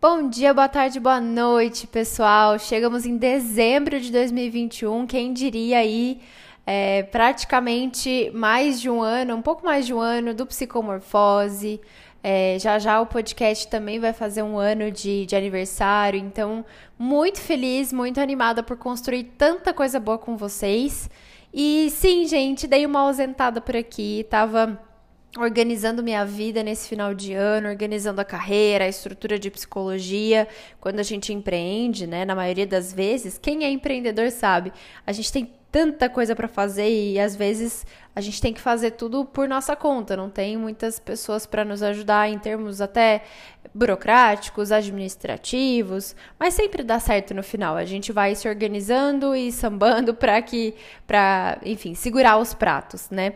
Bom dia, boa tarde, boa noite, pessoal. Chegamos em dezembro de 2021, quem diria aí, é, praticamente mais de um ano, um pouco mais de um ano do Psicomorfose. É, já já o podcast também vai fazer um ano de, de aniversário, então muito feliz, muito animada por construir tanta coisa boa com vocês. E sim, gente, dei uma ausentada por aqui, tava organizando minha vida nesse final de ano, organizando a carreira, a estrutura de psicologia. Quando a gente empreende, né, na maioria das vezes, quem é empreendedor sabe, a gente tem tanta coisa para fazer e às vezes a gente tem que fazer tudo por nossa conta, não tem muitas pessoas para nos ajudar em termos até burocráticos, administrativos, mas sempre dá certo no final. A gente vai se organizando e sambando para que para, enfim, segurar os pratos, né?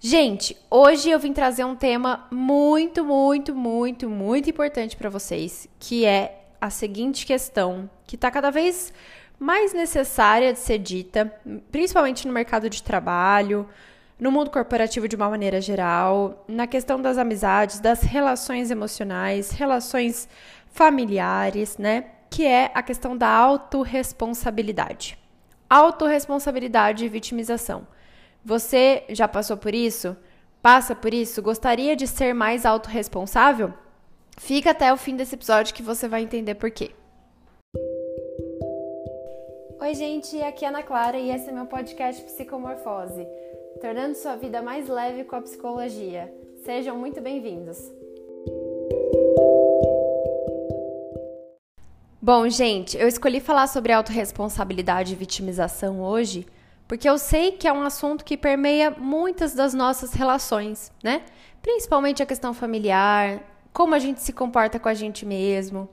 Gente, hoje eu vim trazer um tema muito, muito, muito, muito importante para vocês, que é a seguinte questão, que está cada vez mais necessária de ser dita, principalmente no mercado de trabalho, no mundo corporativo de uma maneira geral, na questão das amizades, das relações emocionais, relações familiares, né? Que é a questão da autorresponsabilidade. Autorresponsabilidade e vitimização. Você já passou por isso? Passa por isso? Gostaria de ser mais autorresponsável? Fica até o fim desse episódio que você vai entender por quê. Oi, gente, aqui é Ana Clara e esse é meu podcast Psicomorfose, tornando sua vida mais leve com a psicologia. Sejam muito bem-vindos. Bom, gente, eu escolhi falar sobre autorresponsabilidade e vitimização hoje porque eu sei que é um assunto que permeia muitas das nossas relações, né? Principalmente a questão familiar, como a gente se comporta com a gente mesmo,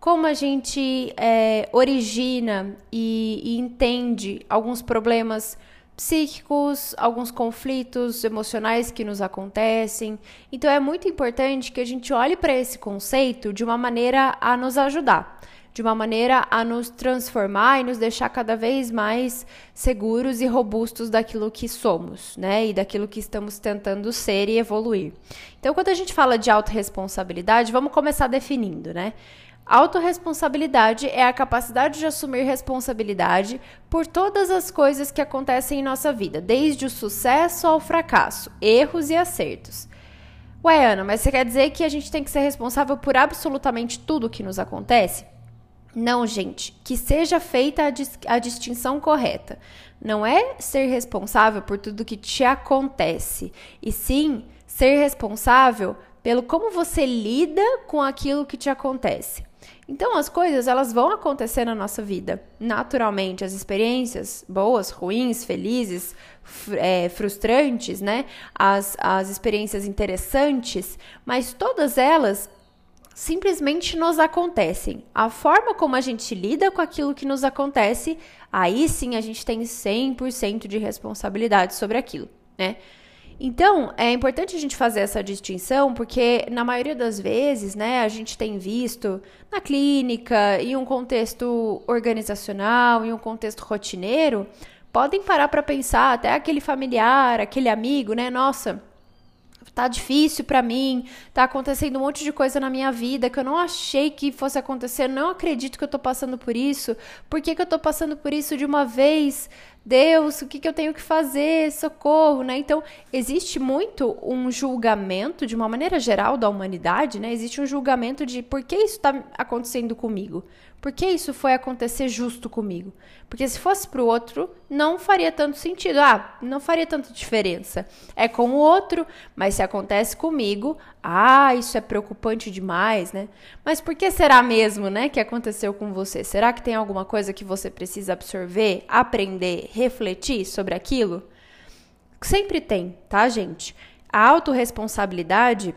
como a gente é, origina e, e entende alguns problemas psíquicos, alguns conflitos emocionais que nos acontecem. Então é muito importante que a gente olhe para esse conceito de uma maneira a nos ajudar, de uma maneira a nos transformar e nos deixar cada vez mais seguros e robustos daquilo que somos, né? E daquilo que estamos tentando ser e evoluir. Então, quando a gente fala de autorresponsabilidade, vamos começar definindo, né? Autoresponsabilidade é a capacidade de assumir responsabilidade por todas as coisas que acontecem em nossa vida, desde o sucesso ao fracasso, erros e acertos. Ué, Ana, mas você quer dizer que a gente tem que ser responsável por absolutamente tudo que nos acontece? Não, gente, que seja feita a, dis a distinção correta. Não é ser responsável por tudo que te acontece, e sim ser responsável pelo como você lida com aquilo que te acontece. Então, as coisas elas vão acontecer na nossa vida, naturalmente. As experiências boas, ruins, felizes, é, frustrantes, né? As, as experiências interessantes, mas todas elas simplesmente nos acontecem. A forma como a gente lida com aquilo que nos acontece, aí sim a gente tem 100% de responsabilidade sobre aquilo, né? Então, é importante a gente fazer essa distinção, porque na maioria das vezes, né, a gente tem visto na clínica, em um contexto organizacional, em um contexto rotineiro, podem parar para pensar, até aquele familiar, aquele amigo, né, nossa, tá difícil para mim, tá acontecendo um monte de coisa na minha vida que eu não achei que fosse acontecer, não acredito que eu tô passando por isso. Por que, que eu tô passando por isso de uma vez? Deus, o que, que eu tenho que fazer? Socorro, né? Então, existe muito um julgamento, de uma maneira geral, da humanidade, né? Existe um julgamento de por que isso está acontecendo comigo? Por que isso foi acontecer justo comigo? Porque se fosse para o outro, não faria tanto sentido. Ah, não faria tanta diferença. É com o outro, mas se acontece comigo, ah, isso é preocupante demais, né? Mas por que será mesmo, né, que aconteceu com você? Será que tem alguma coisa que você precisa absorver, aprender, refletir sobre aquilo? Sempre tem, tá, gente? A autorresponsabilidade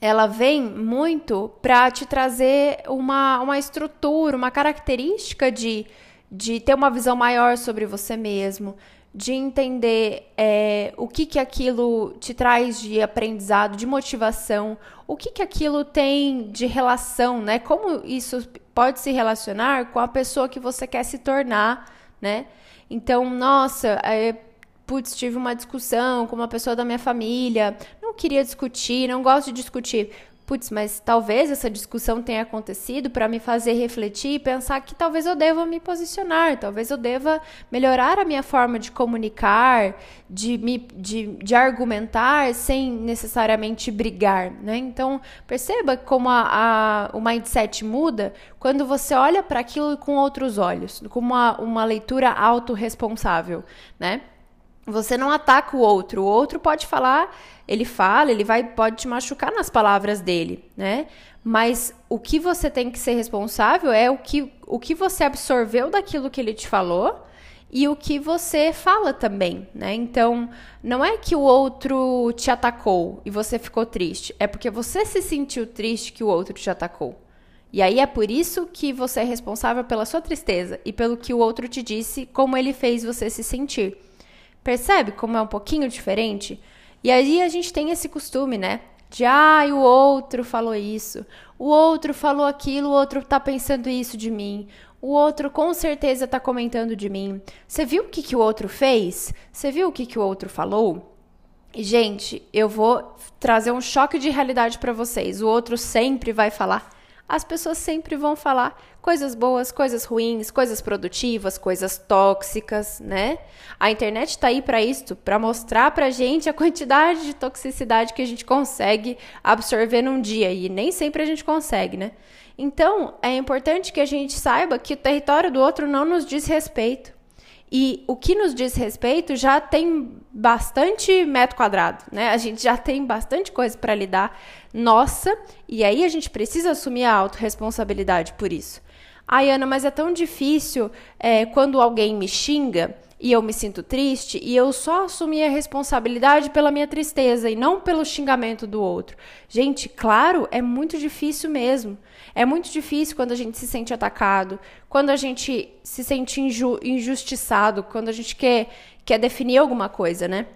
ela vem muito para te trazer uma, uma estrutura, uma característica de, de ter uma visão maior sobre você mesmo, de entender é, o que, que aquilo te traz de aprendizado, de motivação, o que, que aquilo tem de relação, né? Como isso pode se relacionar com a pessoa que você quer se tornar, né? Então, nossa, é, putz, tive uma discussão com uma pessoa da minha família, não queria discutir, não gosto de discutir. Putz, mas talvez essa discussão tenha acontecido para me fazer refletir e pensar que talvez eu deva me posicionar, talvez eu deva melhorar a minha forma de comunicar, de, me, de, de argumentar sem necessariamente brigar, né? Então, perceba como a, a, o mindset muda quando você olha para aquilo com outros olhos, com uma, uma leitura autorresponsável, né? Você não ataca o outro. O outro pode falar, ele fala, ele vai pode te machucar nas palavras dele, né? Mas o que você tem que ser responsável é o que, o que você absorveu daquilo que ele te falou e o que você fala também, né? Então, não é que o outro te atacou e você ficou triste, é porque você se sentiu triste que o outro te atacou. E aí é por isso que você é responsável pela sua tristeza e pelo que o outro te disse, como ele fez você se sentir. Percebe como é um pouquinho diferente? E aí a gente tem esse costume, né? De, ah, o outro falou isso, o outro falou aquilo, o outro tá pensando isso de mim, o outro com certeza tá comentando de mim. Você viu o que, que o outro fez? Você viu o que, que o outro falou? E, gente, eu vou trazer um choque de realidade para vocês. O outro sempre vai falar as pessoas sempre vão falar coisas boas, coisas ruins, coisas produtivas, coisas tóxicas, né? A internet está aí para isso, para mostrar para gente a quantidade de toxicidade que a gente consegue absorver num dia e nem sempre a gente consegue, né? Então, é importante que a gente saiba que o território do outro não nos diz respeito. E o que nos diz respeito já tem bastante metro quadrado, né? A gente já tem bastante coisa para lidar nossa, e aí a gente precisa assumir a autorresponsabilidade por isso. Ai, Ana, mas é tão difícil é, quando alguém me xinga e eu me sinto triste e eu só assumi a responsabilidade pela minha tristeza e não pelo xingamento do outro. Gente, claro, é muito difícil mesmo. É muito difícil quando a gente se sente atacado, quando a gente se sente inju injustiçado, quando a gente quer, quer definir alguma coisa, né?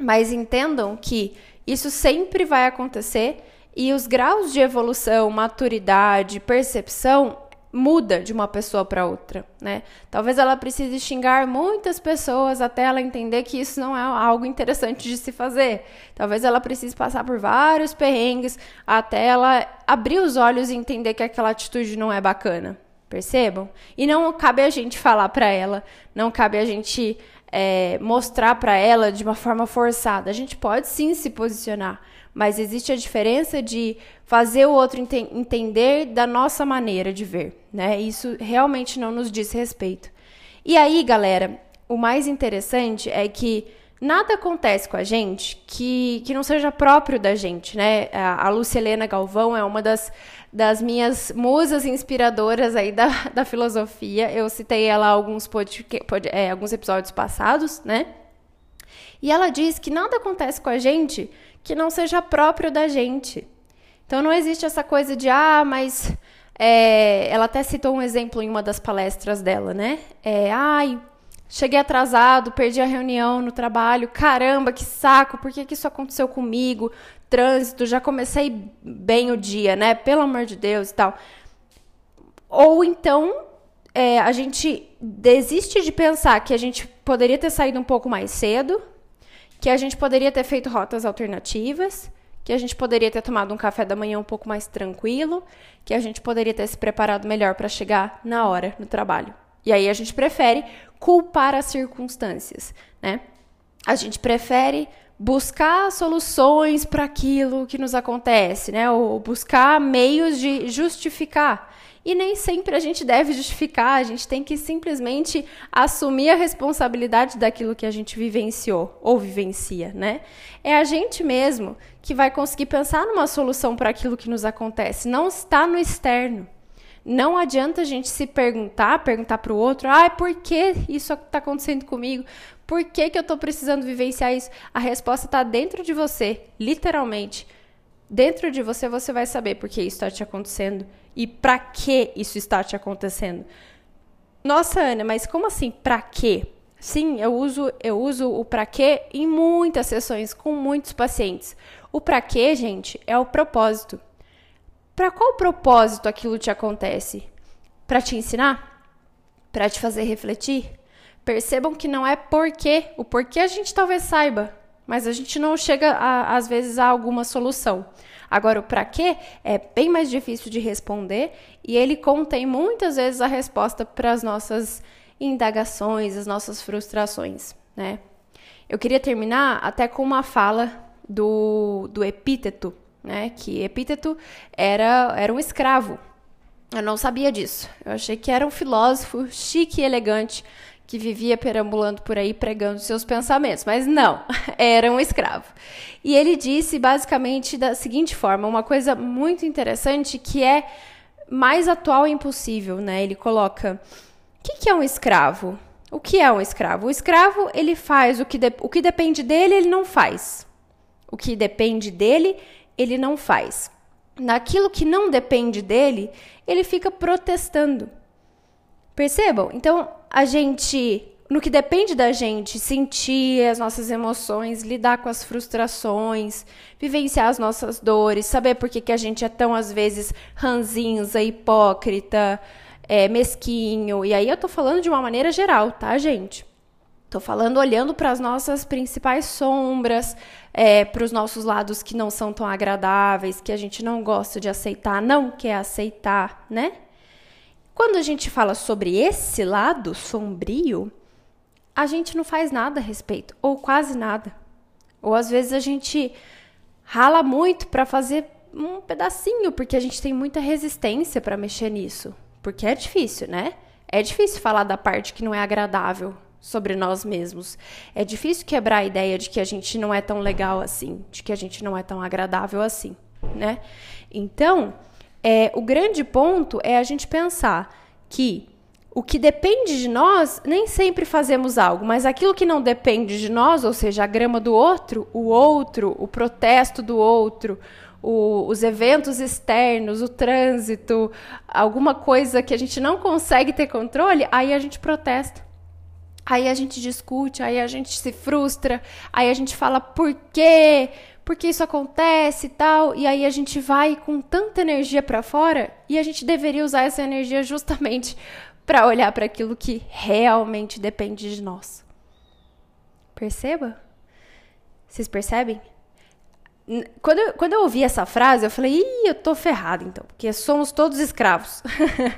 Mas entendam que isso sempre vai acontecer e os graus de evolução, maturidade, percepção muda de uma pessoa para outra, né? Talvez ela precise xingar muitas pessoas até ela entender que isso não é algo interessante de se fazer. Talvez ela precise passar por vários perrengues até ela abrir os olhos e entender que aquela atitude não é bacana. Percebam? E não cabe a gente falar para ela, não cabe a gente é, mostrar para ela de uma forma forçada. A gente pode sim se posicionar, mas existe a diferença de fazer o outro ente entender da nossa maneira de ver, né? Isso realmente não nos diz respeito. E aí, galera, o mais interessante é que nada acontece com a gente que, que não seja próprio da gente, né? A, a Lúcia Helena Galvão é uma das, das minhas musas inspiradoras aí da, da filosofia. Eu citei ela alguns, pod, é, alguns episódios passados, né? E ela diz que nada acontece com a gente que não seja próprio da gente. Então não existe essa coisa de, ah, mas. É, ela até citou um exemplo em uma das palestras dela, né? É, ai, cheguei atrasado, perdi a reunião no trabalho, caramba, que saco, por que, que isso aconteceu comigo? Trânsito, já comecei bem o dia, né? Pelo amor de Deus e tal. Ou então é, a gente desiste de pensar que a gente poderia ter saído um pouco mais cedo, que a gente poderia ter feito rotas alternativas, que a gente poderia ter tomado um café da manhã um pouco mais tranquilo, que a gente poderia ter se preparado melhor para chegar na hora no trabalho. E aí a gente prefere culpar as circunstâncias, né? A gente prefere buscar soluções para aquilo que nos acontece, né? Ou buscar meios de justificar e nem sempre a gente deve justificar, a gente tem que simplesmente assumir a responsabilidade daquilo que a gente vivenciou ou vivencia, né? É a gente mesmo que vai conseguir pensar numa solução para aquilo que nos acontece, não está no externo. Não adianta a gente se perguntar, perguntar para o outro, ah, por que isso está acontecendo comigo? Por que, que eu estou precisando vivenciar isso? A resposta está dentro de você, literalmente. Dentro de você, você vai saber por que isso está te acontecendo e para que isso está te acontecendo. Nossa, Ana, mas como assim para quê? Sim, eu uso eu uso o para quê em muitas sessões com muitos pacientes. O para quê, gente, é o propósito. Para qual propósito aquilo te acontece? Para te ensinar? Para te fazer refletir? Percebam que não é porquê. O porquê a gente talvez saiba, mas a gente não chega, a, às vezes, a alguma solução. Agora, o para quê é bem mais difícil de responder e ele contém muitas vezes a resposta para as nossas indagações, as nossas frustrações, né? Eu queria terminar até com uma fala do, do Epíteto, né? Que Epíteto era, era um escravo. Eu não sabia disso. Eu achei que era um filósofo chique e elegante que vivia perambulando por aí pregando seus pensamentos, mas não, era um escravo. E ele disse basicamente da seguinte forma, uma coisa muito interessante que é mais atual e impossível, né? Ele coloca: o que, que é um escravo? O que é um escravo? O escravo ele faz o que, de, o que depende dele, ele não faz. O que depende dele, ele não faz. Naquilo que não depende dele, ele fica protestando. Percebam? Então, a gente, no que depende da gente, sentir as nossas emoções, lidar com as frustrações, vivenciar as nossas dores, saber por que, que a gente é tão, às vezes, ranzinza, hipócrita, é, mesquinho. E aí eu tô falando de uma maneira geral, tá, gente? Tô falando olhando para as nossas principais sombras, é, para os nossos lados que não são tão agradáveis, que a gente não gosta de aceitar, não quer aceitar, né? Quando a gente fala sobre esse lado sombrio, a gente não faz nada a respeito, ou quase nada. Ou às vezes a gente rala muito para fazer um pedacinho, porque a gente tem muita resistência para mexer nisso. Porque é difícil, né? É difícil falar da parte que não é agradável sobre nós mesmos. É difícil quebrar a ideia de que a gente não é tão legal assim, de que a gente não é tão agradável assim, né? Então, é, o grande ponto é a gente pensar que o que depende de nós, nem sempre fazemos algo, mas aquilo que não depende de nós, ou seja, a grama do outro, o outro, o protesto do outro, o, os eventos externos, o trânsito, alguma coisa que a gente não consegue ter controle, aí a gente protesta. Aí a gente discute, aí a gente se frustra, aí a gente fala por quê? Porque isso acontece e tal, e aí a gente vai com tanta energia para fora e a gente deveria usar essa energia justamente para olhar para aquilo que realmente depende de nós. Perceba? Vocês percebem? Quando eu, quando eu ouvi essa frase, eu falei, ih, eu tô ferrado então, porque somos todos escravos.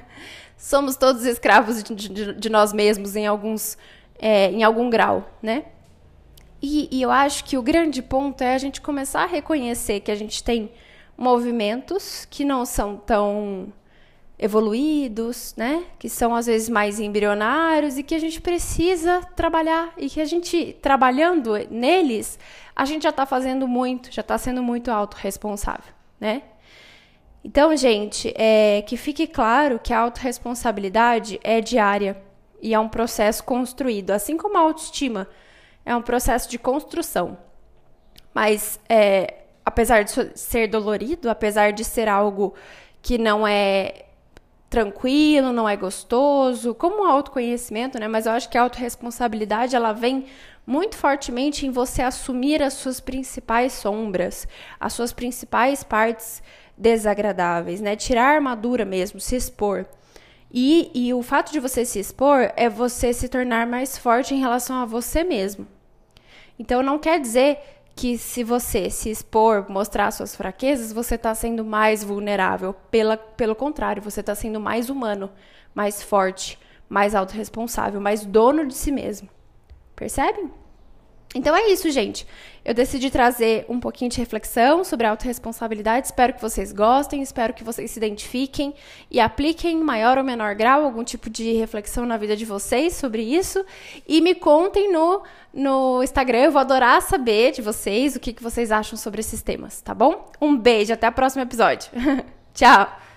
somos todos escravos de, de, de, nós mesmos em alguns, é, em algum grau, né? E, e eu acho que o grande ponto é a gente começar a reconhecer que a gente tem movimentos que não são tão evoluídos, né? Que são às vezes mais embrionários e que a gente precisa trabalhar e que a gente trabalhando neles, a gente já está fazendo muito, já está sendo muito autorresponsável, né? Então, gente, é, que fique claro que a autorresponsabilidade é diária e é um processo construído, assim como a autoestima é um processo de construção. Mas, é, apesar de ser dolorido, apesar de ser algo que não é tranquilo, não é gostoso, como o autoconhecimento, né? Mas eu acho que a autorresponsabilidade, ela vem muito fortemente em você assumir as suas principais sombras, as suas principais partes desagradáveis, né? Tirar a armadura mesmo, se expor. E, e o fato de você se expor é você se tornar mais forte em relação a você mesmo. Então não quer dizer que se você se expor, mostrar suas fraquezas, você está sendo mais vulnerável. Pela, pelo contrário, você está sendo mais humano, mais forte, mais autorresponsável, mais dono de si mesmo. Percebem? Então é isso, gente. Eu decidi trazer um pouquinho de reflexão sobre a autorresponsabilidade. Espero que vocês gostem, espero que vocês se identifiquem e apliquem em maior ou menor grau algum tipo de reflexão na vida de vocês sobre isso. E me contem no, no Instagram. Eu vou adorar saber de vocês o que, que vocês acham sobre esses temas, tá bom? Um beijo, até o próximo episódio. Tchau!